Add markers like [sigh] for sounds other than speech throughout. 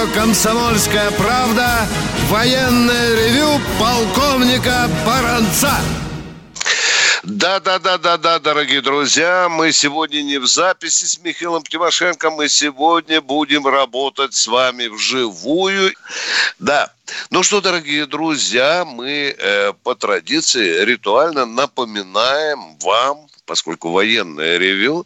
Радио «Комсомольская правда» военное ревю полковника Баранца. Да-да-да-да-да, дорогие друзья, мы сегодня не в записи с Михаилом Тимошенко, мы сегодня будем работать с вами вживую. Да, ну что, дорогие друзья, мы э, по традиции ритуально напоминаем вам, поскольку военное ревю,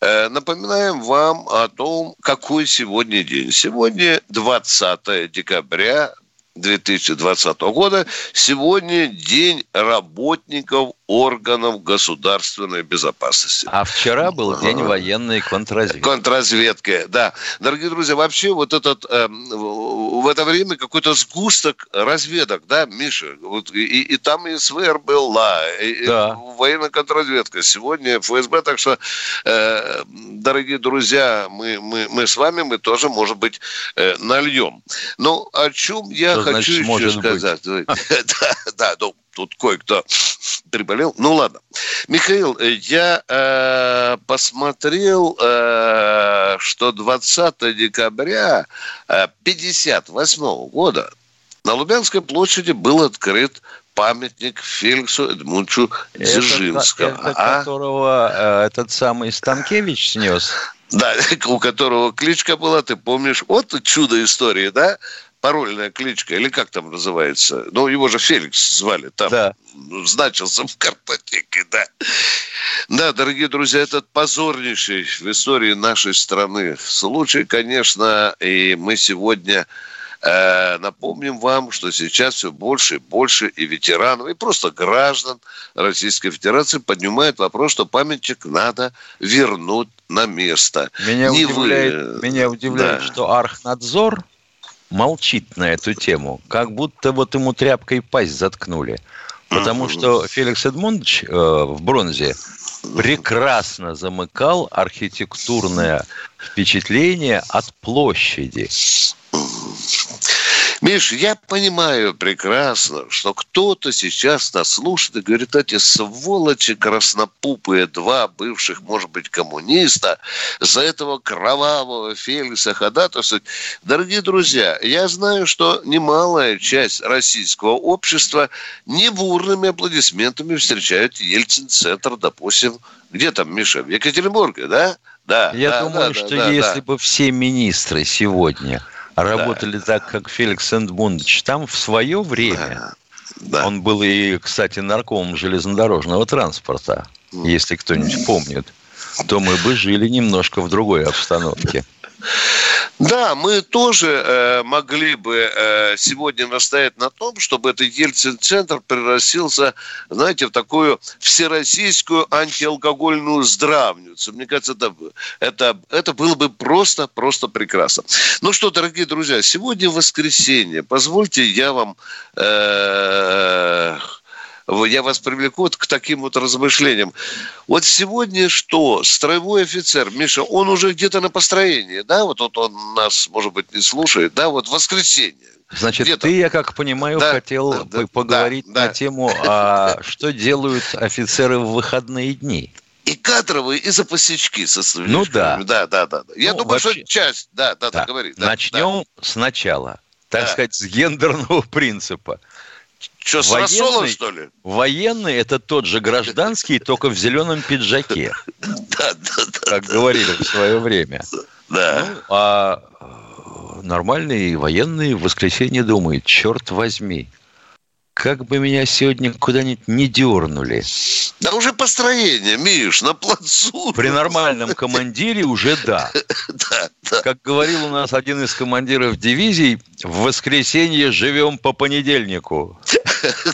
э, напоминаем вам о том, какой сегодня день. Сегодня 20 декабря 2020 года. Сегодня день работников органов государственной безопасности. А вчера был день военной контрразведки. Контрразведки, да. Дорогие друзья, вообще вот этот э, в это время какой-то сгусток разведок, да, Миша? Вот, и, и там и СВР была, и, да. и военная контрразведка. Сегодня ФСБ, так что, э, дорогие друзья, мы, мы, мы с вами, мы тоже, может быть, э, нальем. Ну, о чем я Что хочу значит, еще сказать. [laughs] да, да, ну, тут кое-кто приболел. Ну ладно. Михаил, я э, посмотрел, э, что 20 декабря э, 58 года на Лубянской площади был открыт памятник Феликсу Эдмунчу Дзержинскому. Это, это а? которого э, этот самый Станкевич снес. Да, [laughs] у которого кличка была, ты помнишь, вот чудо истории, да? Парольная кличка, или как там называется? Ну, его же Феликс звали, там да. значился в картотеке, да. Да, дорогие друзья, этот позорнейший в истории нашей страны случай, конечно, и мы сегодня э, напомним вам, что сейчас все больше и больше и ветеранов, и просто граждан Российской Федерации поднимают вопрос, что памятник надо вернуть на место. Меня Не удивляет, вы... меня удивляет да. что Архнадзор молчит на эту тему, как будто вот ему тряпкой пасть заткнули. Потому что Феликс Эдмундович э, в бронзе прекрасно замыкал архитектурное впечатление от площади. Миш, я понимаю прекрасно, что кто-то сейчас нас слушает и говорит, эти сволочи краснопупые, два бывших, может быть, коммуниста, за этого кровавого Феликса ходатайствуют. Дорогие друзья, я знаю, что немалая часть российского общества не бурными аплодисментами встречают Ельцин-центр, допустим, где там, Миша, в Екатеринбурге, да? Да, Я да, думаю, да, что да, если да. бы все министры сегодня работали да. так, как Феликс Сент-Бундович. Там в свое время да. он был и, кстати, наркомом железнодорожного транспорта, mm. если кто-нибудь помнит, то мы бы жили немножко в другой обстановке. Да, мы тоже э, могли бы э, сегодня настоять на том, чтобы этот Ельцин-центр превратился, знаете, в такую всероссийскую антиалкогольную здравницу. Мне кажется, это, это, это было бы просто, просто прекрасно. Ну что, дорогие друзья, сегодня воскресенье. Позвольте я вам... Э, я вас привлеку вот к таким вот размышлениям. Вот сегодня что? Строевой офицер, Миша, он уже где-то на построении, да? Вот, вот он нас, может быть, не слушает, да? Вот воскресенье. Значит, Где-то. ты, я как понимаю, да, хотел да, поговорить да, на да. тему, а что делают офицеры в выходные дни? И кадровые, и запасечки со. Ну да. Да, да, да. Я ну, думаю, вообще... что часть, да, да, да, да говори. Да, Начнем да. сначала, так да. сказать, с гендерного [laughs] принципа. Что, с военный, рассолом, что ли? Военный – это тот же гражданский, только в зеленом пиджаке. [laughs] Да, да, да. Как говорили в свое время. Да. Ну, а нормальные военные в воскресенье думают, черт возьми, как бы меня сегодня куда-нибудь не дернули. Да уже построение, Миш, на плацу. При нормальном командире уже да. [laughs] да, да. Как говорил у нас один из командиров дивизий, в воскресенье живем по понедельнику. [laughs]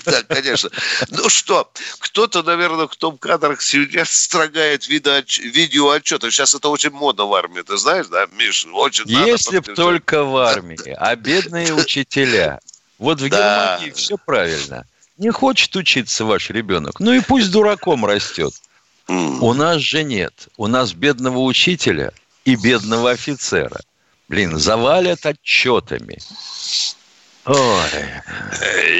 Да, конечно. Ну что, кто-то, наверное, в том кадрах сейчас строгает видеоотчеты. Сейчас это очень модно в армии, ты знаешь, да, Миш? Очень Если б только в армии, а бедные [laughs] учителя. Вот в да. Германии все правильно. не хочет учиться ваш ребенок, ну и пусть дураком растет. У нас же нет. У нас бедного учителя и бедного офицера. Блин, завалят отчетами. Ой.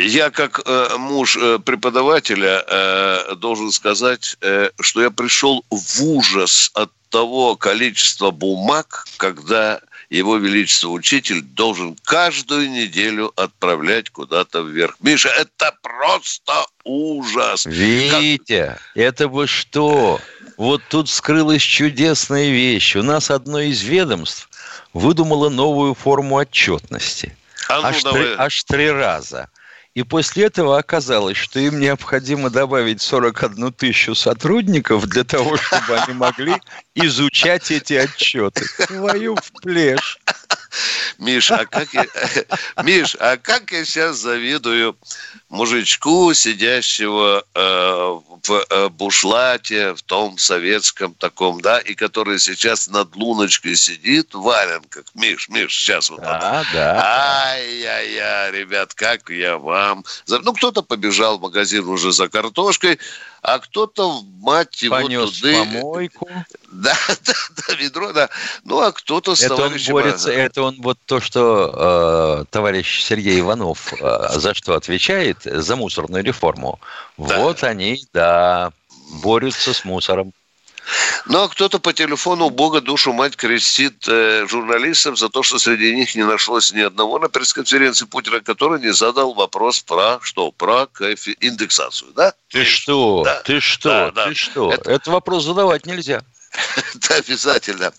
Я как э, муж э, преподавателя э, должен сказать, э, что я пришел в ужас от того количества бумаг, когда его величество учитель должен каждую неделю отправлять куда-то вверх. Миша, это просто ужас. Витя, как... это вы что? Вот тут скрылась чудесная вещь. У нас одно из ведомств выдумало новую форму отчетности. А ну, аж, три, аж три раза. И после этого оказалось, что им необходимо добавить 41 тысячу сотрудников для того, чтобы они могли изучать эти отчеты. Твою в плешь. Миш, а как я, [laughs] Миш, а как я сейчас завидую мужичку, сидящего э, в э, бушлате, в том советском таком, да, и который сейчас над луночкой сидит в валенках. Миш, Миш, сейчас вот да, это. Да. Ай-яй-яй, ребят, как я вам. Ну, кто-то побежал в магазин уже за картошкой, а кто-то, мать его, Понес туда... помойку. [laughs] Да, да, да, ведро, да. Ну, а кто-то с это товарищем... Он борется, это он вот то, что э, товарищ Сергей Иванов э, за что отвечает, за мусорную реформу. Да. Вот они, да, борются с мусором. Ну, а кто-то по телефону Бога душу мать крестит э, журналистов за то, что среди них не нашлось ни одного на пресс-конференции Путина, который не задал вопрос про что? Про коэфи... индексацию, да? Ты что? Да. Ты что? Да, да. Ты что? Это... Этот вопрос задавать нельзя. [laughs] Да, обязательно.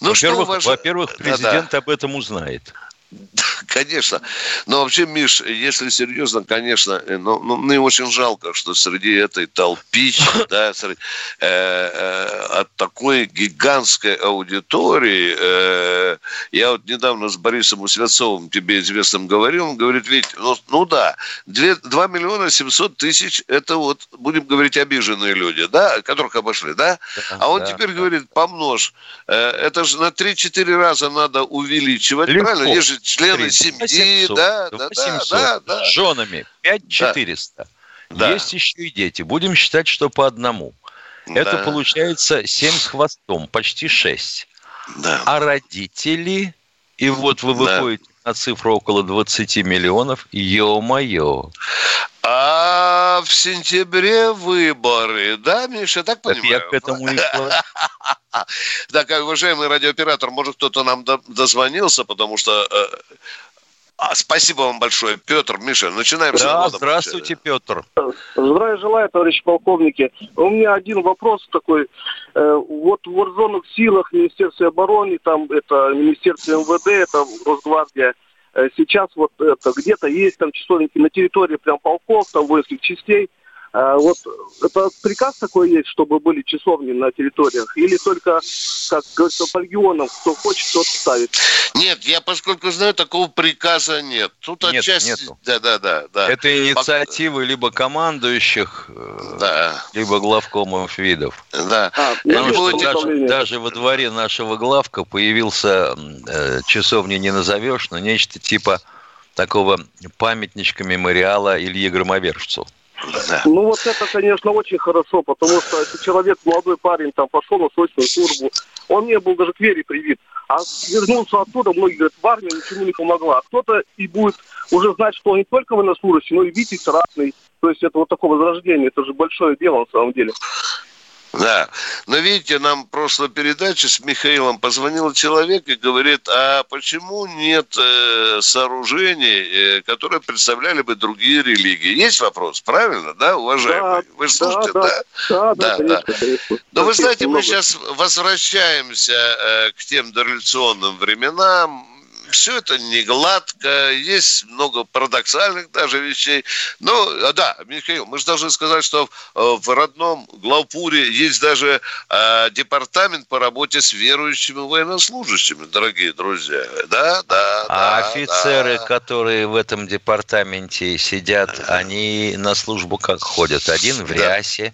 Ну, во-первых, ваш... во-первых, президент да, да. об этом узнает. [laughs] Конечно. Но вообще, Миш, если серьезно, конечно, э, ну, ну мне очень жалко, что среди этой толпищи, [laughs] да, среди, э, э, от такой гигантской аудитории, э, я вот недавно с Борисом Усвятцовым, тебе известным, говорил, он говорит, ведь, ну, ну да, 2, 2 миллиона 700 тысяч, это вот, будем говорить, обиженные люди, да, которых обошли, да? а он да, теперь да. говорит, помножь, э, это же на 3-4 раза надо увеличивать, Легко. правильно? Есть же члены семьи, 800, да, да, 800, да, да, С женами 5400. Да. Есть еще и дети. Будем считать, что по одному. Да. Это получается 7 с хвостом, почти 6. Да. А родители, и вот вы выходите да. на цифру около 20 миллионов, ё-моё. А в сентябре выборы, да, Миша, так понимаю? Я к этому и [laughs] [laughs] Так, уважаемый радиооператор, может, кто-то нам дозвонился, потому что э, а, спасибо вам большое, Петр, Миша, начинаем. Да, здравствуйте, Петр. Здравия желаю, товарищ полковники. У меня один вопрос такой. Э, вот в вооруженных силах, Министерстве обороны, там это Министерство МВД, это Росгвардия, э, сейчас вот это где-то есть там часовники на территории прям полков, там воинских частей – вот это приказ такой есть, чтобы были часовни на территориях? Или только, как говорится, по регионам, кто хочет, тот ставит? Нет, я поскольку знаю, такого приказа нет. Тут нет, отчасти... Нету. Да, да, да, да. Это инициативы либо командующих, э, да. либо главкомов видов. Да. А, Потому что даже, даже во дворе нашего главка появился э, часовни не назовешь, но нечто типа такого памятничка мемориала Ильи Громовержцу. Да. Ну вот это, конечно, очень хорошо, потому что если человек, молодой парень, там пошел на срочную службу, он не был даже к вере привит, а вернулся оттуда, многие говорят, в армию ничему не помогла. А кто-то и будет уже знать, что он не только военнослужащий, но и витязь разный. То есть это вот такое возрождение, это же большое дело на самом деле. Да. Но видите, нам в прошлой передаче с Михаилом позвонил человек и говорит, а почему нет э, сооружений, э, которые представляли бы другие религии? Есть вопрос, правильно, да, уважаемый? Да, вы слушаете, да? Да, да, да. да, да. Конечно, Но вы знаете, мы сейчас возвращаемся э, к тем дореволюционным временам, все это не гладко, есть много парадоксальных даже вещей. А, да, Михаил, мы же должны сказать, что э, в родном Главпуре есть даже э, департамент по работе с верующими военнослужащими, дорогие друзья. Да, да, а да, офицеры, да. которые в этом департаменте сидят, они на службу как ходят? Один в рясе,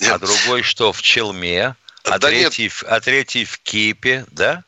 да. а другой что, в челме? А, да третий, нет. а третий в кипе, да?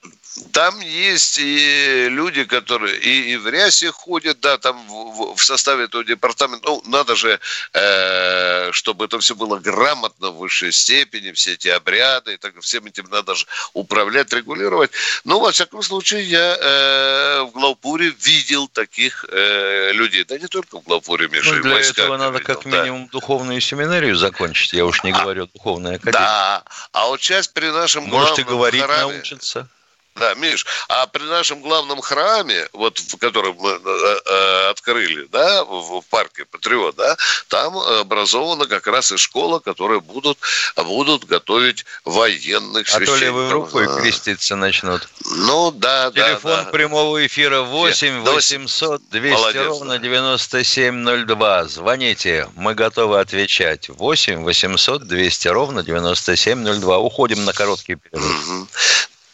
Там есть и люди, которые и, и в рясе ходят, да, там в, в составе этого департамента. Ну, надо же, э, чтобы это все было грамотно в высшей степени, все эти обряды, и так, всем этим надо же управлять, регулировать. Но, во всяком случае, я э, в Главпуре видел таких э, людей. Да не только в Главпуре, Миша, ну, для этого надо видел, как минимум да. духовную семинарию закончить, я уж не а, говорю духовная академия. Да, а вот сейчас при нашем Можете говорить, храме, научиться. Да, Миш, а при нашем главном храме, вот в котором мы э, э, открыли, да, в, в парке Патриот, да, там образована как раз и школа, которая будут, будут готовить военных священников. А то левой рукой а. креститься начнут. Ну, да, Телефон да. Телефон прямого эфира 8 800 200 Молодец, ровно 9702. Звоните, мы готовы отвечать. 8 800 200 ровно 9702. Уходим на короткий перерыв.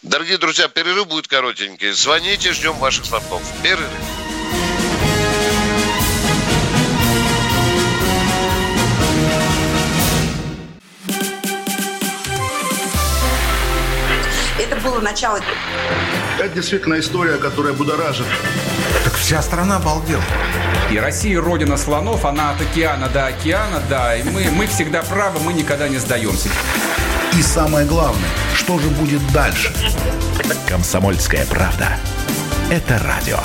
Дорогие друзья, перерыв будет коротенький. Звоните, ждем ваших звонков. Перерыв. Это было начало. Это действительно история, которая будоражит. Так вся страна обалдела. И Россия родина слонов, она от океана до океана, да. И мы, мы всегда правы, мы никогда не сдаемся. И самое главное, что же будет дальше? Комсомольская правда. Это радио.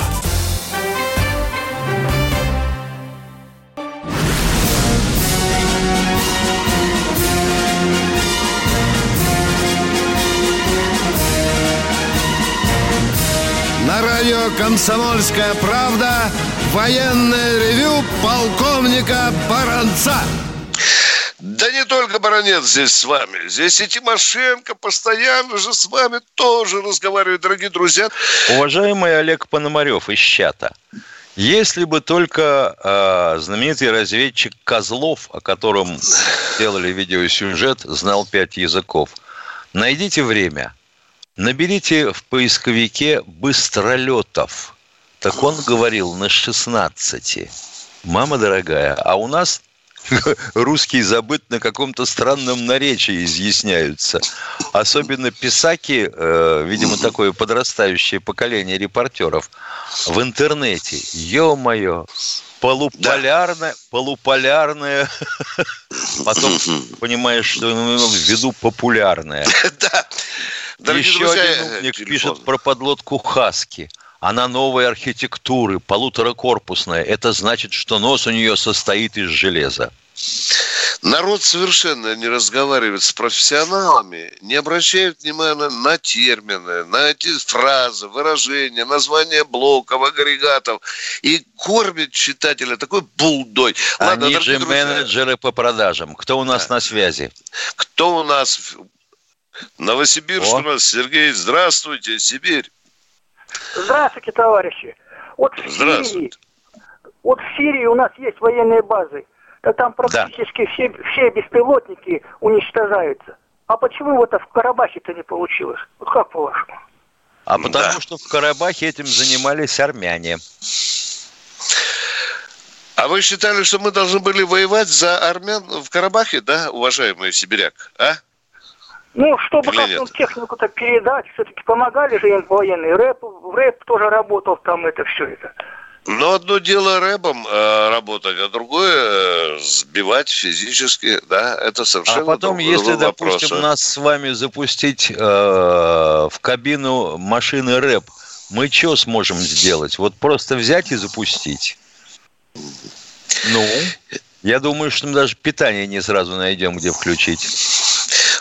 На радио «Комсомольская правда» военное ревю полковника Баранца. Да не только Баранец здесь с вами. Здесь и Тимошенко постоянно же с вами тоже разговаривает, дорогие друзья. Уважаемый Олег Пономарев из чата. Если бы только э, знаменитый разведчик Козлов, о котором сделали видеосюжет, знал пять языков, найдите время, наберите в поисковике быстролетов. Так он говорил на 16. Мама дорогая, а у нас [laughs] русский забыт на каком-то странном наречии изъясняются. Особенно писаки, э, видимо, такое подрастающее поколение репортеров в интернете. Ё-моё, полуполярная, да. полуполярная, [laughs] потом понимаешь, что имел в виду популярная. [laughs] Да. Еще один умник пишет про подлодку Хаски – она новой архитектуры, полуторакорпусная. Это значит, что нос у нее состоит из железа. Народ совершенно не разговаривает с профессионалами, не обращает внимания на термины, на эти фразы, выражения, названия блоков, агрегатов и кормит читателя такой булдой. Ладно, Они же друзья, менеджеры по продажам. Кто у нас да. на связи? Кто у нас? Новосибирск О. у нас. Сергей, здравствуйте, Сибирь. Здравствуйте, товарищи. Вот в Сирии, вот в Сирии у нас есть военные базы. Да там практически да. все, все беспилотники уничтожаются. А почему вот в Карабахе-то не получилось? Вот как по-вашему? А потому да. что в Карабахе этим занимались армяне. А вы считали, что мы должны были воевать за армян в Карабахе, да, уважаемый сибиряк, а? Ну, чтобы как-то технику-то передать, все-таки помогали же им военные. Рэп, рэп тоже работал там, это все это. Ну, одно дело рэпом э, работать, а другое э, сбивать физически, да, это совершенно А потом, если, вопрос, допустим, нас с вами запустить э, в кабину машины рэп, мы что сможем сделать? Вот просто взять и запустить? Ну, я думаю, что мы даже питание не сразу найдем, где включить.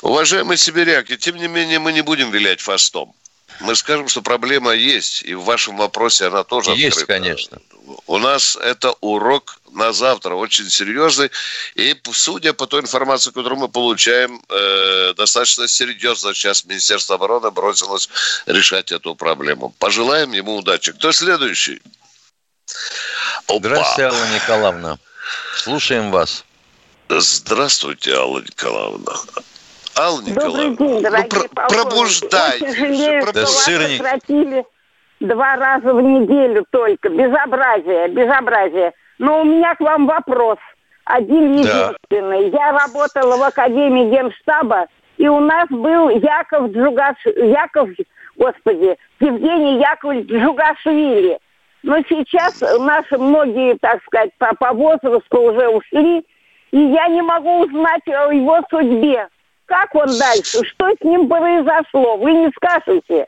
Уважаемые сибиряки, тем не менее мы не будем вилять фастом. Мы скажем, что проблема есть, и в вашем вопросе она тоже Есть, открыта. конечно. У нас это урок на завтра очень серьезный. И судя по той информации, которую мы получаем, э, достаточно серьезно сейчас Министерство обороны бросилось решать эту проблему. Пожелаем ему удачи. Кто следующий? Опа. Здравствуйте, Алла Николаевна. Слушаем вас. Здравствуйте, Алла Николаевна. Алла Николаевна, Добрый день, дорогие ну, про- пробуждайтесь. Жалею, да, что сырник. вас сократили два раза в неделю только. Безобразие, безобразие. Но у меня к вам вопрос. Один единственный. Да. Я работала в Академии Генштаба, и у нас был Яков Джугаш... Яков господи, Евгений Яковлевич Джугашвили. Но сейчас наши многие, так сказать, по, по возрасту уже ушли, и я не могу узнать о его судьбе. Как он дальше? Что с ним произошло? Вы не скажете.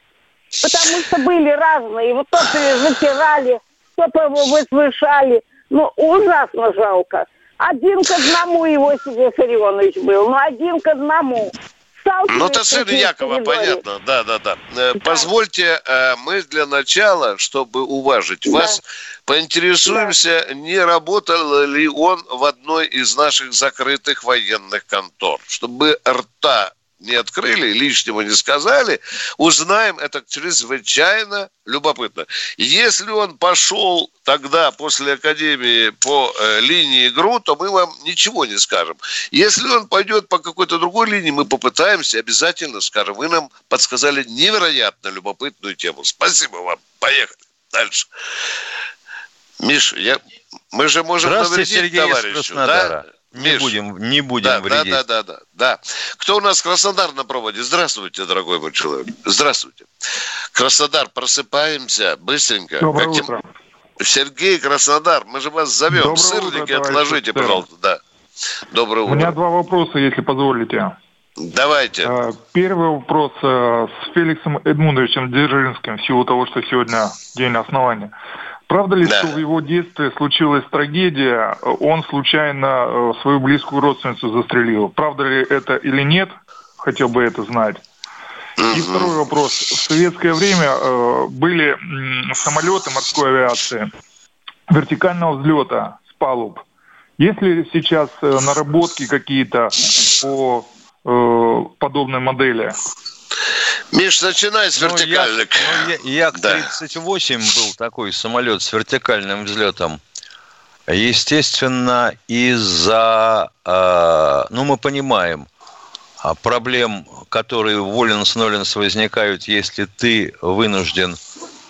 Потому что были разные. Вот то затирали, то возвышали. Ну, ужасно жалко. Один к одному его себе Сарионович был. Ну, один к одному. Ну, это сын Якова, понятно. Да, да, да, да. Позвольте, э, мы для начала, чтобы уважить да. вас, поинтересуемся, да. не работал ли он в одной из наших закрытых военных контор, чтобы рта не открыли, лишнего не сказали, узнаем это чрезвычайно любопытно. Если он пошел тогда после Академии по э, линии ГРУ, то мы вам ничего не скажем. Если он пойдет по какой-то другой линии, мы попытаемся, обязательно скажем. Вы нам подсказали невероятно любопытную тему. Спасибо вам. Поехали. Дальше. Миша, я... мы же можем навредить Сергей товарищу. Да? Не Миш, будем, не будем да, вредить. Да, да, да, да, да. Кто у нас Краснодар на проводе? Здравствуйте, дорогой мой человек. Здравствуйте. Краснодар, просыпаемся быстренько. Доброе как утро. Сергей Краснодар, мы же вас зовем. Доброе Сырники утро, отложите, офицер. пожалуйста. Да. Доброе утро. У меня два вопроса, если позволите. Давайте. А, первый вопрос э, с Феликсом Эдмундовичем Дзержинским, в силу того, что сегодня день основания. Правда ли, да. что в его детстве случилась трагедия, он случайно э, свою близкую родственницу застрелил? Правда ли это или нет? Хотел бы это знать. И второй вопрос. В советское время э, были самолеты морской авиации вертикального взлета с палуб. Есть ли сейчас э, наработки какие-то по подобной модели? Миш, начинай с вертикальных. Ну, Як-38 ну, да. был такой самолет с вертикальным взлетом. Естественно, из-за, э, ну, мы понимаем, а, проблем, которые в Воленс-Ноленс возникают, если ты вынужден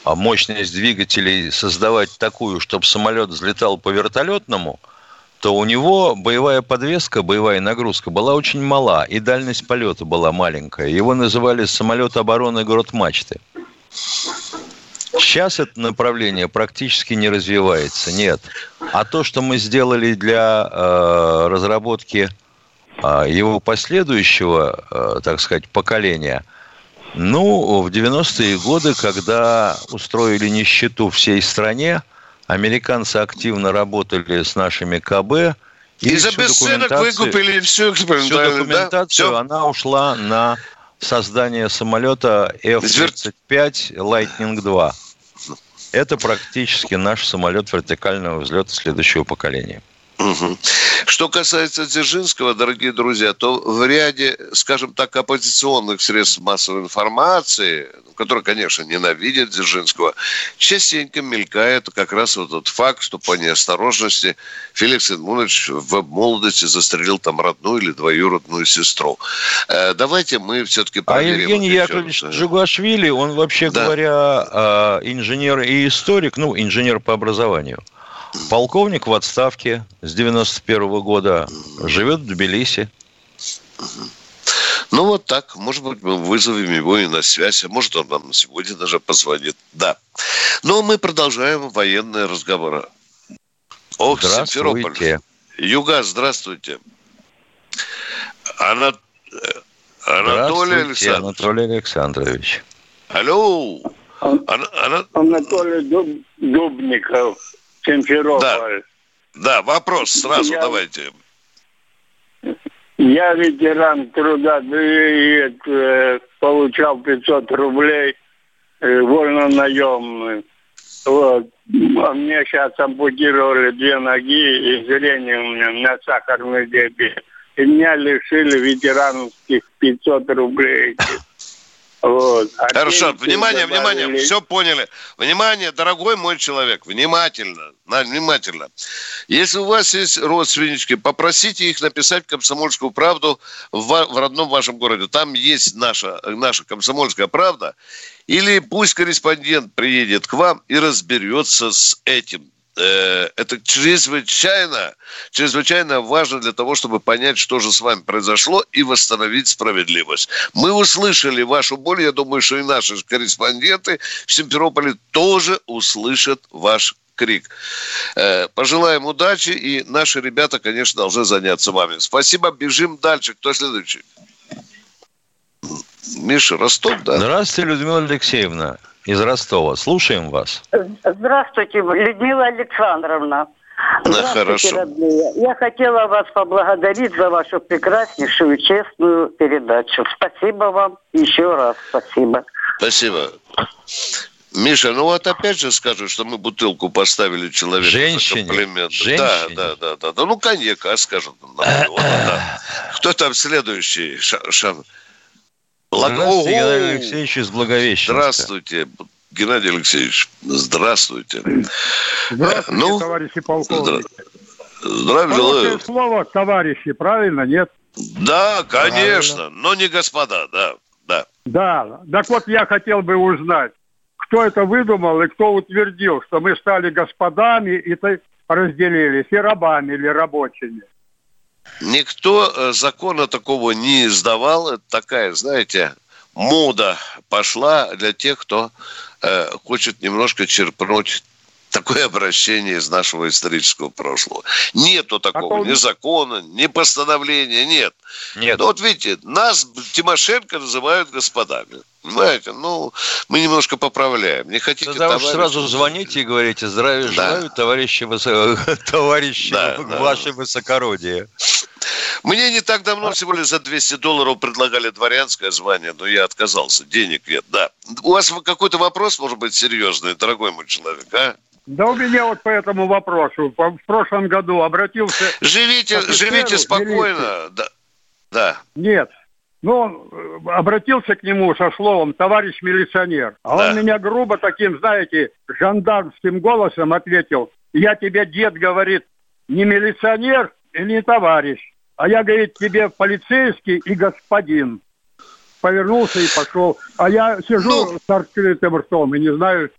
а, мощность двигателей создавать такую, чтобы самолет взлетал по вертолетному – то у него боевая подвеска, боевая нагрузка была очень мала, и дальность полета была маленькая. Его называли самолет обороны грот-мачты. Сейчас это направление практически не развивается, нет. А то, что мы сделали для э, разработки э, его последующего, э, так сказать, поколения, ну, в 90-е годы, когда устроили нищету всей стране, Американцы активно работали с нашими КБ. И, и за бесценок выкупили всю всю документацию, да? она ушла на создание самолета F-35 Lightning 2. Это практически наш самолет вертикального взлета следующего поколения. Угу. Что касается Дзержинского, дорогие друзья, то в ряде, скажем так, оппозиционных средств массовой информации, которые, конечно, ненавидят Дзержинского, частенько мелькает как раз вот тот факт, что по неосторожности Феликс Эдмунович в молодости застрелил там родную или двоюродную сестру. Э, давайте мы все-таки а проверим. А Евгений Яковлевич Джугашвили, он вообще да. говоря, э, инженер и историк, ну, инженер по образованию – Полковник в отставке с 91 -го года. Живет в Тбилиси. Ну, вот так. Может быть, мы вызовем его и на связь. А может, он нам сегодня даже позвонит. Да. Но мы продолжаем военные разговоры. Ох, Симферополь. Юга, здравствуйте. Ана... Анатолий Александрович. Анатолий Александрович. Алло. Ан... Ана... Анатолий Дуб... Дубников. Симферополь. Да, да вопрос сразу я, давайте. Я ветеран труда, и, э, получал 500 рублей э, вольно наемный. Вот. А мне сейчас ампутировали две ноги, и зрение у меня, у меня сахарный диабет. И меня лишили ветеранских 500 рублей. Вот. А Хорошо, внимание, добавили... внимание, все поняли. Внимание, дорогой мой человек, внимательно, внимательно. Если у вас есть родственнички, попросите их написать комсомольскую правду в, в родном вашем городе. Там есть наша, наша комсомольская правда. Или пусть корреспондент приедет к вам и разберется с этим это чрезвычайно, чрезвычайно важно для того, чтобы понять, что же с вами произошло и восстановить справедливость. Мы услышали вашу боль, я думаю, что и наши корреспонденты в Симферополе тоже услышат ваш крик. Э, пожелаем удачи, и наши ребята, конечно, должны заняться вами. Спасибо, бежим дальше. Кто следующий? Миша, Ростов, да? Здравствуйте, Людмила Алексеевна из Ростова. Слушаем вас. Здравствуйте, Людмила Александровна. Здравствуйте, хорошо. родные. Я хотела вас поблагодарить за вашу прекраснейшую, честную передачу. Спасибо вам еще раз. Спасибо. Спасибо. Миша, ну вот опять же скажут, что мы бутылку поставили человеку Женщине. за комплимент. Женщине. Да, да, да, да, да. Ну, коньяка скажут. да. Кто там следующий? Ша, Шан... Здравствуйте, Геннадий Алексеевич из Благовещенска. Здравствуйте, Геннадий Алексеевич. Здравствуйте. Здравствуйте, ну, товарищи полковники. Здравия желаю. слово товарищи, правильно, нет? Да, конечно, правильно. но не господа, да, да. Да, так вот я хотел бы узнать, кто это выдумал и кто утвердил, что мы стали господами и разделились, и рабами или рабочими. Никто э, закона такого не издавал. Это такая, знаете, мода пошла для тех, кто э, хочет немножко черпнуть такое обращение из нашего исторического прошлого. Нету такого ни закона, ни постановления, нет. Нет. Но вот видите, нас Тимошенко называют господами. Понимаете, ну, мы немножко поправляем. Не хотите Тогда товарищ... уж сразу звоните и говорите, здравия да. желаю, товарищи, высо... [laughs] товарищи да, ваше да. высокородие. Мне не так давно всего лишь за 200 долларов предлагали дворянское звание, но я отказался. Денег нет, да. У вас какой-то вопрос, может быть, серьезный, дорогой мой человек, а? Да у меня вот по этому вопросу. В прошлом году обратился... Живите, живите спокойно. Да. да. Нет, ну, обратился к нему со словом «товарищ милиционер». А да. он меня грубо таким, знаете, жандармским голосом ответил «я тебе, дед, говорит, не милиционер и не товарищ, а я, говорит, тебе полицейский и господин». Повернулся и пошел. А я сижу ну, с открытым ртом и не знаю,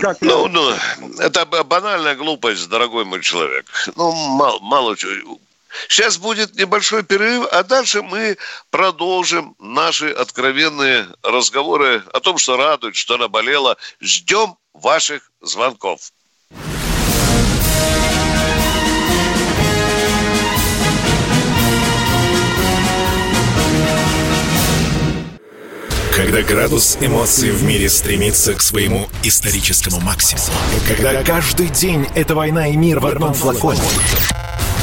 как ну, ну, это банальная глупость, дорогой мой человек. Ну, мало, мало чего Сейчас будет небольшой перерыв, а дальше мы продолжим наши откровенные разговоры о том, что радует, что наболело. Ждем ваших звонков. Когда градус эмоций в мире стремится к своему историческому максимуму. Когда каждый день это война и мир в одном флаконе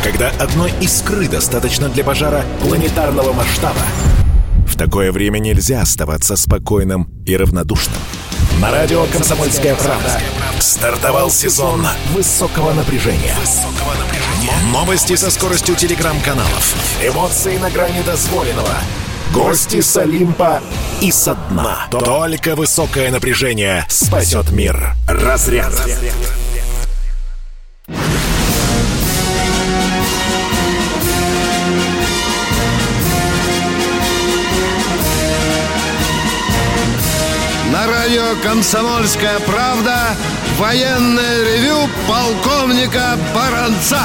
когда одной искры достаточно для пожара планетарного масштаба. В такое время нельзя оставаться спокойным и равнодушным. На радио «Комсомольская правда» стартовал сезон высокого напряжения. Новости со скоростью телеграм-каналов. Эмоции на грани дозволенного. Гости с Олимпа и со дна. Только высокое напряжение спасет мир. Разряд. Разряд. Радио «Комсомольская правда» военное ревю полковника Баранца.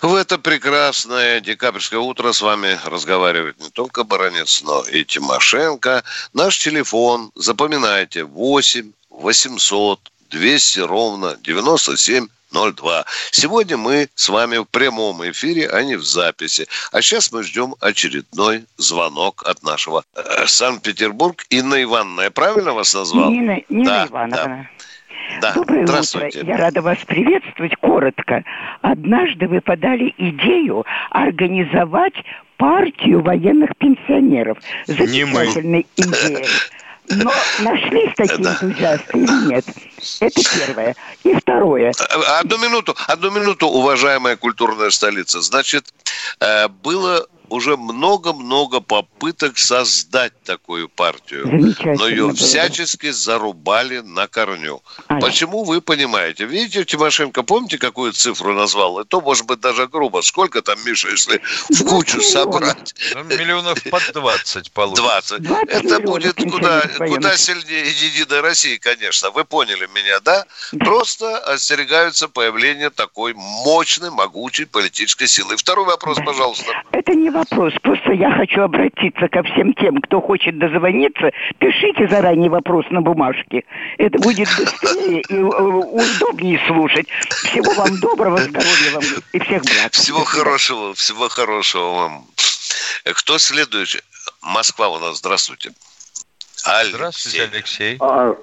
В это прекрасное декабрьское утро с вами разговаривает не только Баранец, но и Тимошенко. Наш телефон, запоминайте, 8 800 200 ровно 97 02. Сегодня мы с вами в прямом эфире, а не в записи. А сейчас мы ждем очередной звонок от нашего э, Санкт-Петербург. Инна Ивановна, я правильно вас назвал? Нина, Нина да, Ивановна. Да. Да. Доброе утро. Я рада вас приветствовать коротко. Однажды вы подали идею организовать партию военных пенсионеров. Замечательная идея. [laughs] Но [laughs] нашлись такие да. энтузиасты или нет? Это первое. И второе. Одну минуту, одну минуту, уважаемая культурная столица. Значит, э, было уже много-много попыток создать такую партию, но ее всячески зарубали на корню. А, Почему вы понимаете? Видите, Тимошенко, помните, какую цифру назвал? И то, может быть, даже грубо. Сколько там, Миша, если в кучу собрать? Ну, миллионов под 20 получится. 20. Это будет куда, куда сильнее Единой России, конечно. Вы поняли меня, да? Просто остерегаются появления такой мощной, могучей политической силы. Второй вопрос, пожалуйста. Это не вопрос. Просто я хочу обратиться ко всем тем, кто хочет дозвониться. Пишите заранее вопрос на бумажке. Это будет быстрее и э, удобнее слушать. Всего вам доброго, здоровья вам и всех благ. Всего хорошего, всего хорошего вам. Кто следующий? Москва у нас, здравствуйте. Алексей. Здравствуйте, Алексей. А,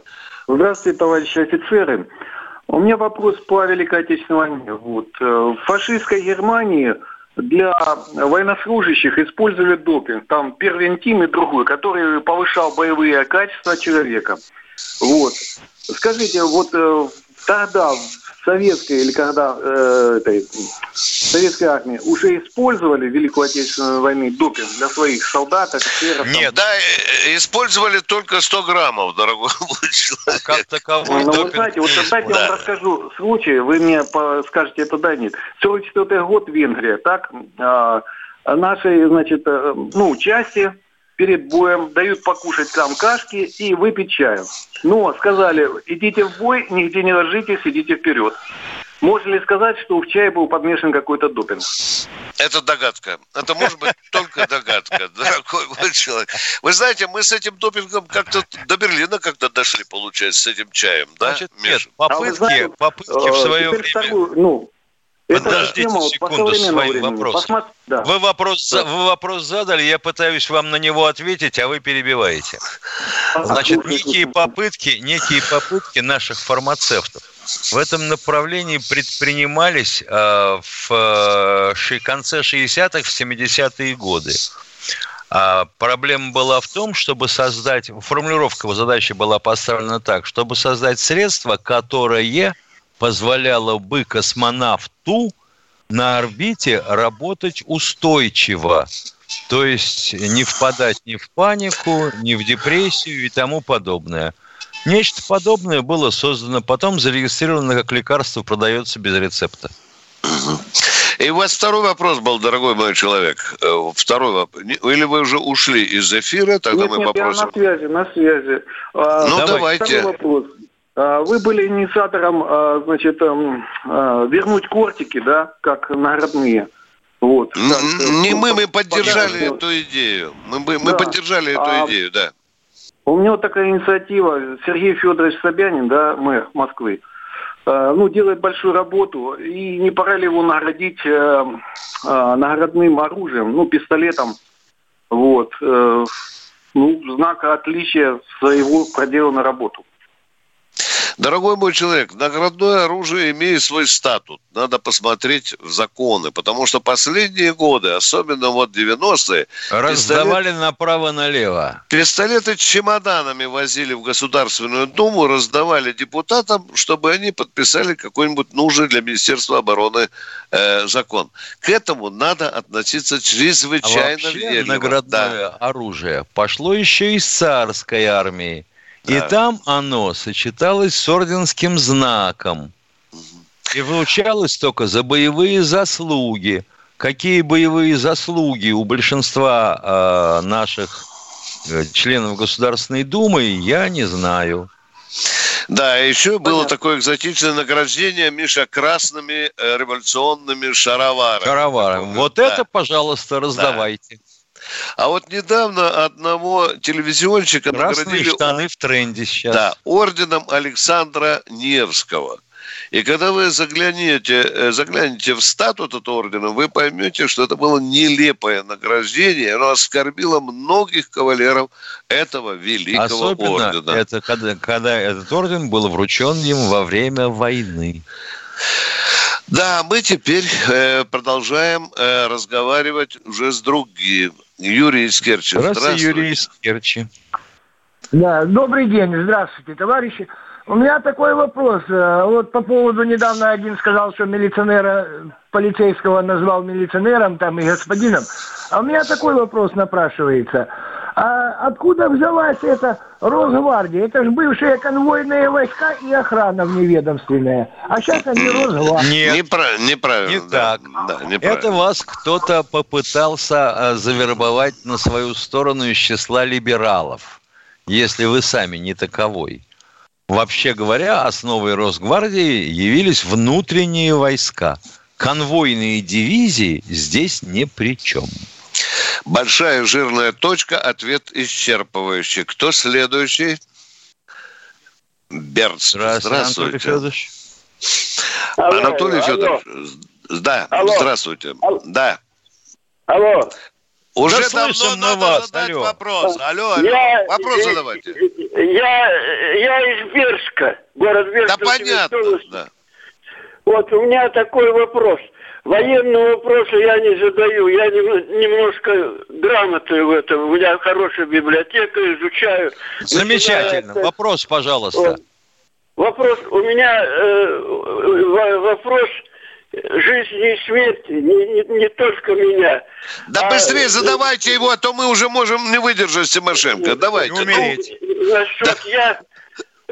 здравствуйте, товарищи офицеры. У меня вопрос по Великой Отечественной войне. Вот. Э, в фашистской Германии для военнослужащих использовали допинг. Там первентин и другой, который повышал боевые качества человека. Вот. Скажите, вот э, тогда советской или когда э, этой, советской армии уже использовали в Великую Отечественную войну допинг для своих солдат, офицеров? Нет, да, э, использовали только 100 граммов, дорогой [laughs] человек. Как таковой ну, допинг. Вы знаете, вот кстати, да. я вам расскажу случай, вы мне скажете, это да, нет. 44 год Венгрия, так, а, нашей, значит, э, ну, части перед боем, дают покушать там кашки и выпить чаю. Но сказали, идите в бой, нигде не ложитесь, идите вперед. Можно ли сказать, что в чае был подмешан какой-то допинг? Это догадка. Это может быть [laughs] только догадка, дорогой мой человек. Вы знаете, мы с этим допингом как-то до Берлина как-то дошли, получается, с этим чаем, да, Значит, нет, попытки, а знаете, попытки в свое время... Вторую, ну, Подождите тема, секунду с своим вопросом. Да. Вы, вопрос, да. вы вопрос задали, я пытаюсь вам на него ответить, а вы перебиваете. Значит, некие попытки, некие попытки наших фармацевтов в этом направлении предпринимались э, в э, конце 60-х, в 70-е годы. А проблема была в том, чтобы создать, формулировка задачи была поставлена так, чтобы создать средство, которое позволяло бы космонавту на орбите работать устойчиво. То есть не впадать ни в панику, ни в депрессию и тому подобное. Нечто подобное было создано, потом зарегистрировано как лекарство, продается без рецепта. И у вас второй вопрос был, дорогой мой человек. Э, второй вопрос. Или вы уже ушли из эфира, тогда нет, мы нет, попросим. Я на связи, на связи. А, ну, давайте. Второй вопрос. А, вы были инициатором, а, значит, эм, а, вернуть кортики, да, как наградные. Вот. Не мы, мы поддержали подарок. эту идею. Мы, мы да. поддержали эту а, идею, да. У меня вот такая инициатива. Сергей Федорович Собянин, да, мэр Москвы, ну, делает большую работу. И не пора ли его наградить э, э, наградным оружием, ну, пистолетом, вот, э, ну, знак отличия за его проделанную работу. Дорогой мой человек, наградное оружие имеет свой статус. Надо посмотреть в законы, потому что последние годы, особенно вот 90-е... Раздавали пистолет... направо-налево. Пистолеты чемоданами возили в Государственную Думу, раздавали депутатам, чтобы они подписали какой-нибудь нужный для Министерства обороны э, закон. К этому надо относиться чрезвычайно а вообще наградное да. оружие пошло еще из царской армии. И там оно сочеталось с орденским знаком. И вручалось только за боевые заслуги. Какие боевые заслуги у большинства э, наших членов Государственной Думы, я не знаю. Да, еще Понятно. было такое экзотичное награждение, Миша, красными э, революционными шароварами. Шароварами. Вот да. это, пожалуйста, раздавайте. Да. А вот недавно одного телевизионщика Красные наградили... штаны в тренде сейчас. Да, орденом Александра Невского. И когда вы заглянете, э, заглянете в статут этого ордена, вы поймете, что это было нелепое награждение, оно оскорбило многих кавалеров этого великого Особенно ордена. это когда, когда этот орден был вручен ему во время войны. Да, мы теперь э, продолжаем э, разговаривать уже с другим. Юрий из Керчи. Здравствуйте, Здравствуйте, Юрий из Керчи. Да, добрый день, здравствуйте, товарищи. У меня такой вопрос. Э, вот по поводу недавно один сказал, что милиционера полицейского назвал милиционером там и господином. А у меня такой вопрос напрашивается. А откуда взялась эта Росгвардия? Это же бывшие конвойные войска и охрана вневедомственная. А сейчас они Росгвардия. Нет, Непра- неправильно. Не да, так. Да, неправильно. Это вас кто-то попытался э, завербовать на свою сторону из числа либералов, если вы сами не таковой. Вообще говоря, основой Росгвардии явились внутренние войска. Конвойные дивизии здесь ни при чем. Большая жирная точка, ответ исчерпывающий. Кто следующий? Берц. Здравствуйте. Здравствуйте. Анатолий Федорович. Алло, Анатолий Федорович. Да, алло. здравствуйте. Алло. Да. Алло. Уже да давно надо вас. задать алло. вопрос. Алло, алло. Я, вопрос задавайте. Я, я из Берска, город Берск. Да понятно, да. Вот у меня такой вопрос. Военного вопроса я не задаю. Я немножко грамотный в этом. У меня хорошая библиотека, изучаю. Замечательно. Начиная... Вопрос, пожалуйста. Вопрос. У меня э, вопрос жизни и смерти, не, не, не только меня. Да а, быстрее задавайте его, а то мы уже можем не выдержать Тимошенко. Давайте. Не умереть. Ну, насчет да. я...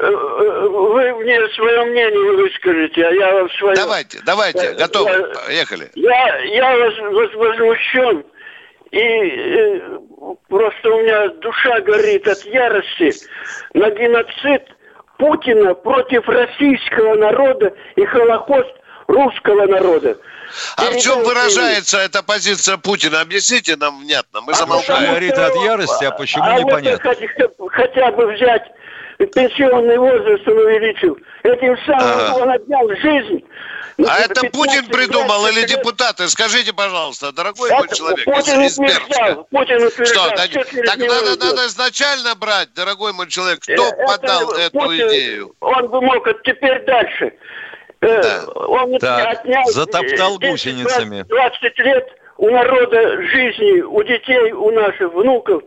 Э, э, вы мне свое мнение выскажете, а я вам свое... Давайте, давайте, я, готовы, я, поехали. Я, я возмущен, и э, просто у меня душа горит от ярости на геноцид Путина против российского народа и Холокост русского народа. А в чем выражается эта позиция Путина? Объясните нам внятно. Мы а замолкаем. Говорит от ярости, а почему а непонятно? Вот хотя бы взять пенсионный возраст он увеличил. Этим самым ага. он отнял жизнь. А это Путин придумал или депутаты? Скажите, пожалуйста, дорогой это мой человек. Путин из, утверждал. Путин утверждал. Что, так, так надо, надо изначально брать, дорогой мой человек. Кто это, подал эту Путин, идею? Он бы мог, теперь дальше. Э, да. Он так, отнял затоптал 10, гусеницами. 20 лет у народа жизни, у детей, у наших внуков.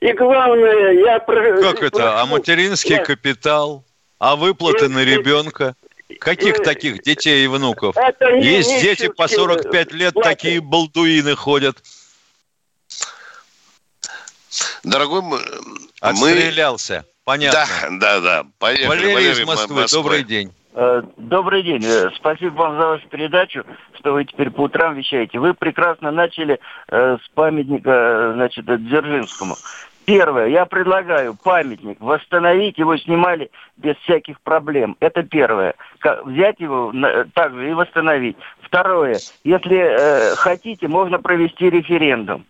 И главное, я... Как это? А материнский я... капитал? А выплаты и, на ребенка? Каких и, таких детей и внуков? Есть не дети по 45 лет, платы. такие балдуины ходят. Дорогой мой... Отстрелялся. Понятно. Да, да, да. Поехали. Валерий, Валерий из Москвы. Москвы. Добрый день. Э, добрый день. Э, спасибо вам за вашу передачу, что вы теперь по утрам вещаете. Вы прекрасно начали э, с памятника значит, Дзержинскому. Первое, я предлагаю памятник восстановить, его снимали без всяких проблем. Это первое. Взять его также и восстановить. Второе, если э, хотите, можно провести референдум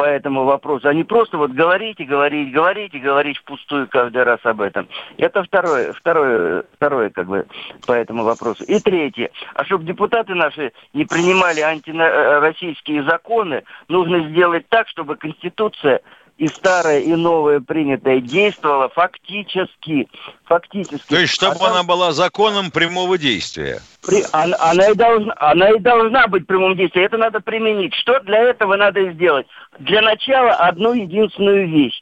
по этому вопросу, а не просто вот говорить и говорить, говорить и говорить впустую каждый раз об этом. Это второе, второе, второе как бы по этому вопросу. И третье, а чтобы депутаты наши не принимали антироссийские законы, нужно сделать так, чтобы Конституция и старое, и новое принятое действовало фактически. фактически. То есть, чтобы а она была законом прямого действия. При, она, она, и должна, она и должна быть прямым действием. Это надо применить. Что для этого надо сделать? Для начала одну единственную вещь.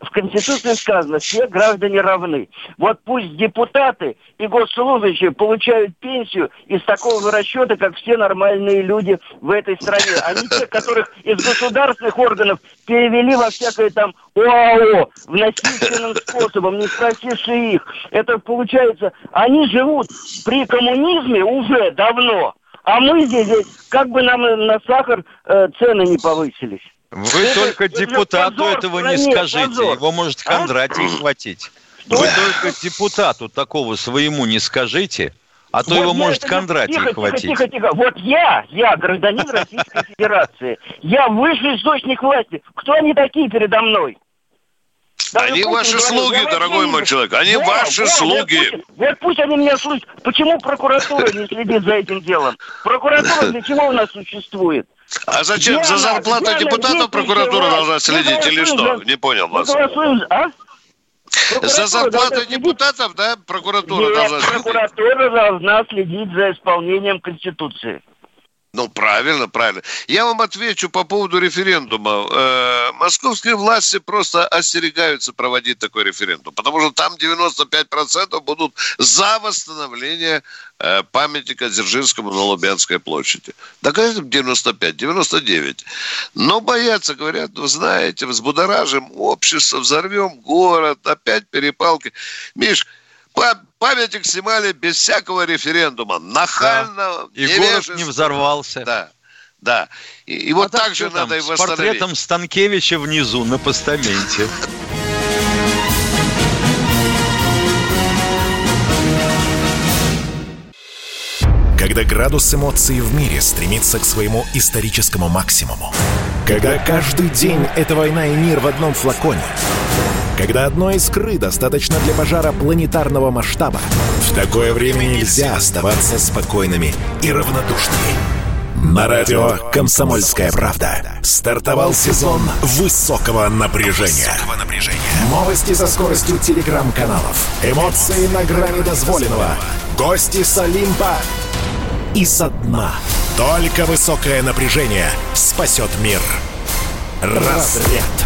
В Конституции сказано, все граждане равны. Вот пусть депутаты и госслужащие получают пенсию из такого же расчета, как все нормальные люди в этой стране. Они те, которых из государственных органов перевели во всякое там ОАО, в насильственным способом, не спросивши их. Это получается, они живут при коммунизме уже давно. А мы здесь, как бы нам на сахар э, цены не повысились. Вы это, только депутату позор, этого не скажите. Позор. Его может а? Кондратий [clears throat] а? хватить. Что? Вы только депутату такого своему не скажите, а то вот его может Кондратий тихо, хватить. Тихо, тихо, тихо. Вот я, я гражданин [laughs] Российской Федерации. Я высший источник власти. Кто они такие передо мной? Даже они Путин ваши говорит, слуги, дорогой мой человек, они да, ваши да, слуги. Вот пусть, вот пусть они меня слушают. Почему прокуратура не следит за этим делом? Прокуратура для чего у нас существует? А зачем? Диана, За зарплату Диана, депутатов прокуратура должна следить или что? Не понял вас. А? За зарплату депутатов, да, прокуратура Нет, должна следить? прокуратура должна следить за исполнением Конституции. Ну, правильно, правильно. Я вам отвечу по поводу референдума. Э, московские власти просто остерегаются проводить такой референдум, потому что там 95% будут за восстановление э, памятника Дзержинскому на Лубянской площади. Да, конечно, 95, 99. Но боятся, говорят, вы знаете, взбудоражим общество, взорвем город, опять перепалки. Миш, памятник снимали без всякого референдума. Нахально, да. И город не взорвался. Да. Да. И, и а вот так же надо и восстановить. С портретом Станкевича внизу на постаменте. Когда градус эмоций в мире стремится к своему историческому максимуму. Когда каждый день — это война и мир в одном флаконе когда одной искры достаточно для пожара планетарного масштаба, в такое время нельзя оставаться спокойными и равнодушными. На радио «Комсомольская правда» стартовал сезон высокого напряжения. Новости со скоростью телеграм-каналов, эмоции на грани дозволенного, гости с Олимпа и со дна. Только высокое напряжение спасет мир. Разряд.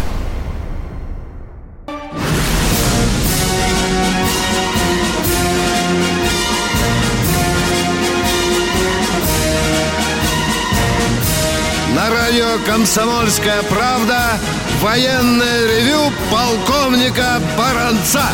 Радио «Комсомольская правда» военное ревю полковника Баранца.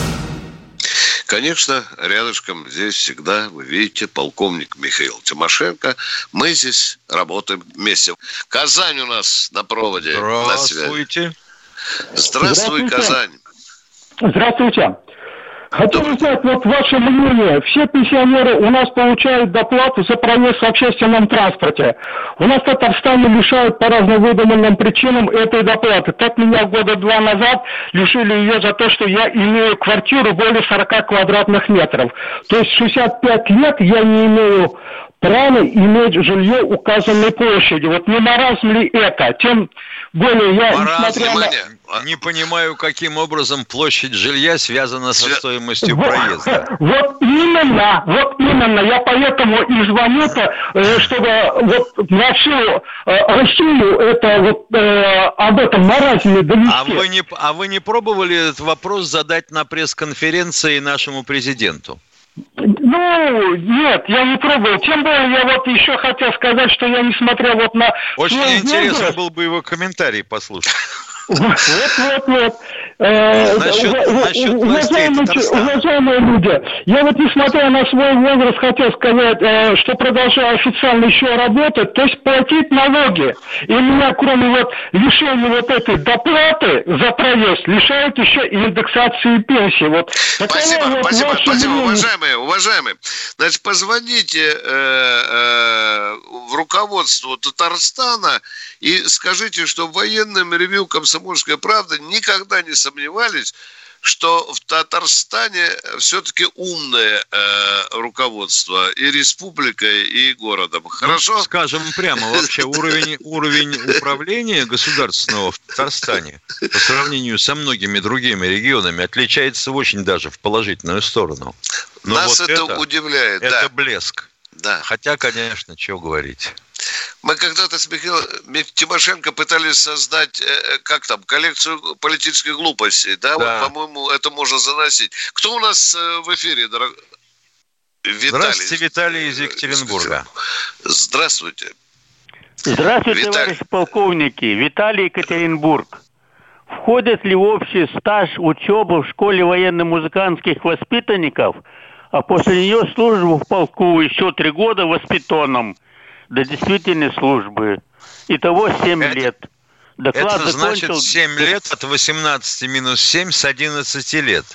Конечно, рядышком здесь всегда, вы видите, полковник Михаил Тимошенко. Мы здесь работаем вместе. Казань у нас на проводе. Здравствуйте. На Здравствуй, Здравствуйте. Казань. Здравствуйте. Хотел узнать вот ваше мнение. Все пенсионеры у нас получают доплату за проезд в общественном транспорте. У нас в Татарстане лишают по разным выдуманным причинам этой доплаты. Так меня года два назад лишили ее за то, что я имею квартиру более 40 квадратных метров. То есть 65 лет я не имею право иметь жилье указанной площади. Вот не маразм ли это? Тем более я, маразм, несмотря на... Не понимаю, каким образом площадь жилья связана со стоимостью вот, проезда. [laughs] Вот именно, вот именно. Я поэтому и звоню-то, э, чтобы вот на всю э, Россию это вот э, об этом маразме довести. А вы, не, а вы не пробовали этот вопрос задать на пресс-конференции нашему президенту? Ну, нет, я не пробовал. Тем более, я вот еще хотел сказать, что я не смотрел вот на... Очень интересно был бы его комментарий послушать. Вот, вот, вот. Э, уважаемые, люди, я вот несмотря на свой возраст хотел сказать, э, что продолжаю официально еще работать, то есть платить налоги. И меня, кроме вот лишения вот этой доплаты за проезд, лишают еще и индексации пенсии. Вот спасибо, вот спасибо, спасибо, мнение. уважаемые, уважаемые. Значит, позвоните э, э, в руководство Татарстана и скажите, что в военном ревью «Комсомольская правда» никогда не сомневались, что в Татарстане все-таки умное э, руководство и республикой, и городом. Хорошо? Ну, скажем прямо, вообще уровень, уровень управления государственного в Татарстане по сравнению со многими другими регионами отличается очень даже в положительную сторону. Но Нас вот это, это удивляет. Это да. блеск. Да. Хотя, конечно, чего говорить. Мы когда-то с Михаилом Тимошенко пытались создать, э, э, как там, коллекцию политических глупостей, да? да. Вот, по-моему, это можно заносить. Кто у нас э, в эфире, дорогой? Виталий. Здравствуйте, Виталий из Екатеринбурга. Здравствуйте. Здравствуйте, Виталий. товарищи полковники. Виталий Екатеринбург. Входит ли в общий стаж учебы в школе военно-музыкантских воспитанников, а после нее службу в полку еще три года воспитанным – до действительной службы. Итого 7 это, лет. Доклад это закончил... значит 7 лет от 18 минус 7 с 11 лет.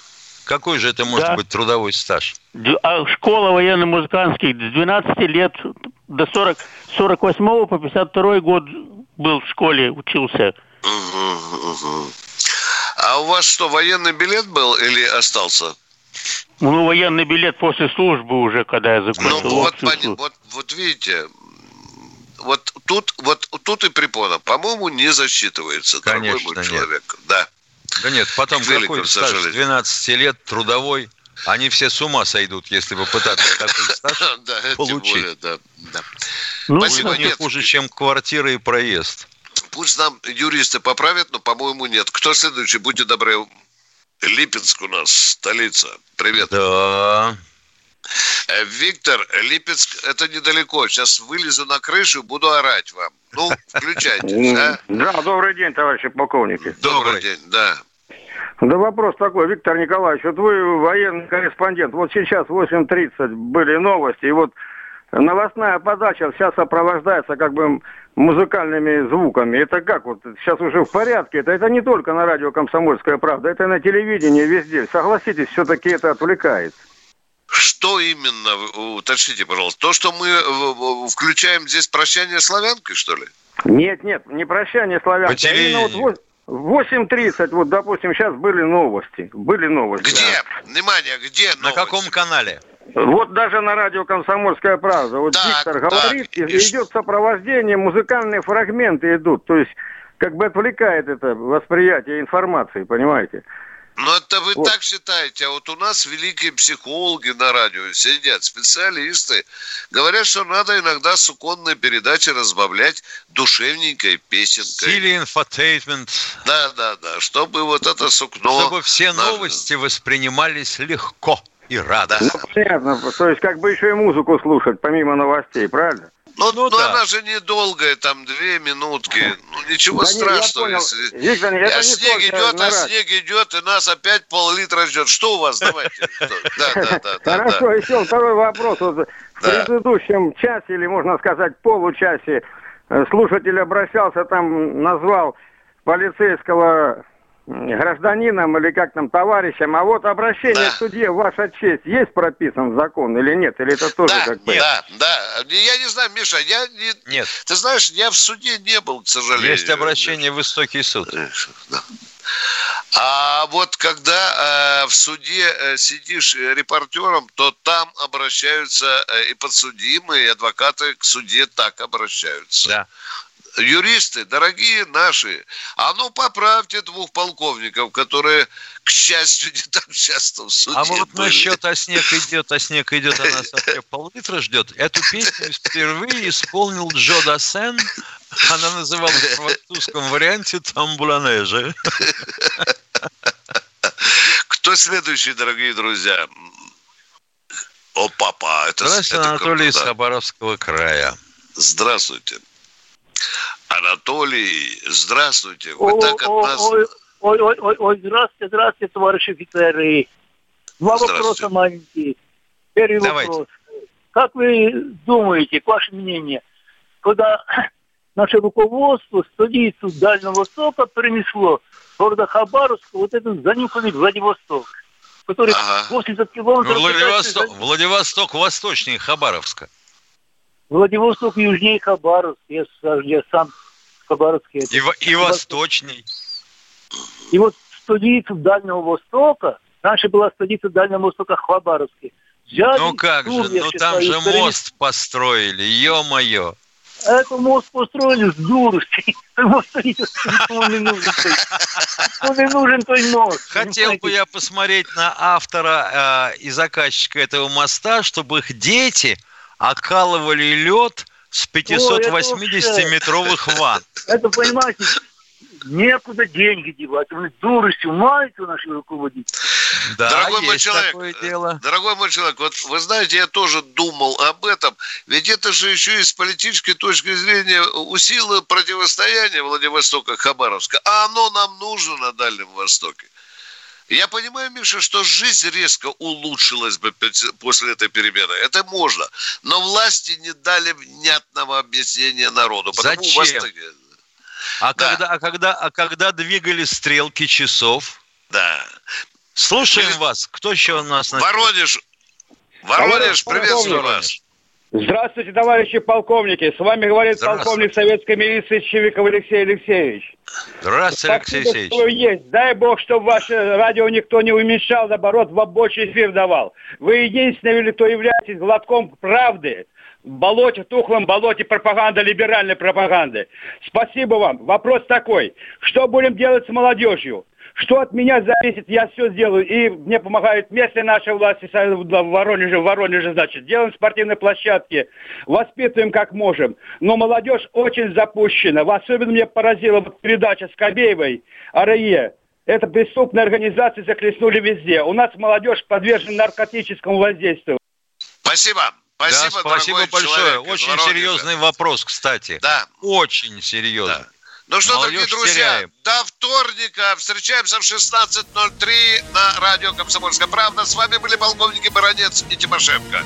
Какой же это может да. быть трудовой стаж? А школа военно-музыкантских с 12 лет до 40, 48 по 52 год был в школе, учился. А у вас что, военный билет был или остался? Ну, военный билет после службы уже, когда я закончил. Ну, вот, вот, вот видите, вот тут, вот тут и препона, по-моему, не засчитывается, Конечно, дорогой мой человек. Нет. Да. Да нет, потом какой стаж? 12 лет, трудовой. Они все с ума сойдут, если попытаться такой [laughs] стаж получить. да, да. Ну, Спасибо, не хуже, чем квартира и проезд. Пусть нам юристы поправят, но, по-моему, нет. Кто следующий? Будьте добры. Липецк у нас, столица. Привет. Да. Э, Виктор, Липецк, это недалеко. Сейчас вылезу на крышу, буду орать вам. Ну, включайте. Да, да добрый день, товарищи полковники. Добрый день, да. Да вопрос такой, Виктор Николаевич, вот вы военный корреспондент, вот сейчас 8.30 были новости, и вот новостная подача сейчас сопровождается как бы музыкальными звуками. Это как вот сейчас уже в порядке? Это, это не только на радио «Комсомольская правда», это на телевидении везде. Согласитесь, все-таки это отвлекает. Что именно, уточните, пожалуйста, то, что мы э, включаем здесь прощание славянкой, что ли? Нет, нет, не прощание славянкой. А именно вот 8.30, вот, допустим, сейчас были новости. Были новости. Где? Да. Внимание, где новости? На каком канале? Вот даже на радио «Комсомольская правда». Вот так, Виктор говорит, так, идет сопровождение, музыкальные фрагменты идут. То есть, как бы отвлекает это восприятие информации, понимаете? Ну, это вы вот. так считаете, а вот у нас великие психологи на радио сидят, специалисты, говорят, что надо иногда суконные передачи разбавлять душевненькой песенкой. Или infotainment. Да, да, да, чтобы вот это сукно... Чтобы все новости воспринимались легко и радостно. Ну, понятно, то есть как бы еще и музыку слушать, помимо новостей, правильно? Ну, ну, ну да. она же недолгая, там две минутки. Ну, ничего да страшного. Не, если... Виктор, это а снег идет, а снег идет, и нас опять пол-литра ждет. Что у вас? Давайте. Да, да, да. Хорошо, еще второй вопрос. В предыдущем часе, или можно сказать получасе, э, слушатель обращался, там назвал полицейского гражданином или как там товарищем, а вот обращение да. к суде, ваша честь, есть прописан закон или нет? Или это тоже да, как бы... Да, да. Я не знаю, Миша, я не... Нет. Ты знаешь, я в суде не был, к сожалению. Есть обращение в высокий суд. Да. А вот когда э, в суде э, сидишь репортером, то там обращаются э, и подсудимые, и адвокаты к суде так обращаются. Да юристы, дорогие наши, а ну поправьте двух полковников, которые, к счастью, [laughs] не так часто в суде А вот были. насчет «А снег идет, а снег идет, а нас [laughs] опять пол-литра ждет», эту песню впервые исполнил Джо Дассен, она называлась в французском варианте «Тамбуланеже». [laughs] Кто следующий, дорогие друзья? О, папа, это... Здравствуйте, это Анатолий из Хабаровского края. Здравствуйте. Анатолий, здравствуйте. Вы о, так от нас... Ой, ой, ой, ой, ой, здравствуйте, здравствуйте, товарищи офицеры. Два вопроса маленькие. Первый Давайте. вопрос. Как вы думаете, ваше мнение, когда [clears throat] наше руководство столицу Дальнего Востока принесло города Хабаровска вот этот занюханный Владивосток, который ага. 80 километров... Владивосток, Владивосток восточнее Хабаровска. Владивосток южнее Хабаровск. Я, я сам в Хабаровске. И, и восточней. И вот столица Дальнего Востока, раньше была столица Дальнего Востока Хабаровске. Взяли ну как же, ну там же мост построили, ё-моё. Это мост построили с дурости. [laughs] Мост не нужен. не нужен той мост. Хотел бы я посмотреть на автора э, и заказчика этого моста, чтобы их дети окалывали лед с 580-метровых ванн. Это, понимаете, некуда деньги девать. Он дуростью мается наши руководители. Да, дорогой мой человек, дело. дорогой мой человек, вот вы знаете, я тоже думал об этом, ведь это же еще и с политической точки зрения усилило противостояние Владивостока Хабаровска, а оно нам нужно на Дальнем Востоке. Я понимаю, Миша, что жизнь резко улучшилась бы после этой перемены. Это можно. Но власти не дали внятного объяснения народу. Зачем? Вас... А, да. когда, а, когда, а когда двигали стрелки часов? Да. Слушаем Мы... вас. Кто еще у нас? Воронеж. Воронеж, приветствую вас. Здравствуйте, товарищи полковники. С вами говорит полковник советской милиции Чевиков Алексей Алексеевич. Здравствуйте, Алексей Алексеевич. Что есть. Дай бог, чтобы ваше радио никто не уменьшал, наоборот, в больше эфир давал. Вы единственный, кто являетесь глотком правды в болоте, тухлом болоте пропаганды, либеральной пропаганды. Спасибо вам. Вопрос такой. Что будем делать с молодежью? Что от меня зависит, я все сделаю. И мне помогают местные наши власти в Воронеже, в Воронеже, значит. Делаем спортивные площадки, воспитываем как можем. Но молодежь очень запущена. Особенно мне поразила передача Скобеевой о РАЕ. Это преступные организации захлестнули везде. У нас молодежь подвержена наркотическому воздействию. Спасибо. Спасибо, да, спасибо большое. Очень серьезный вопрос, кстати. Да. Очень серьезный. Да. Ну что, Молодежь дорогие друзья, теряем. до вторника. Встречаемся в 16.03 на радио «Комсомольская правда». С вами были полковники Баранец и Тимошенко.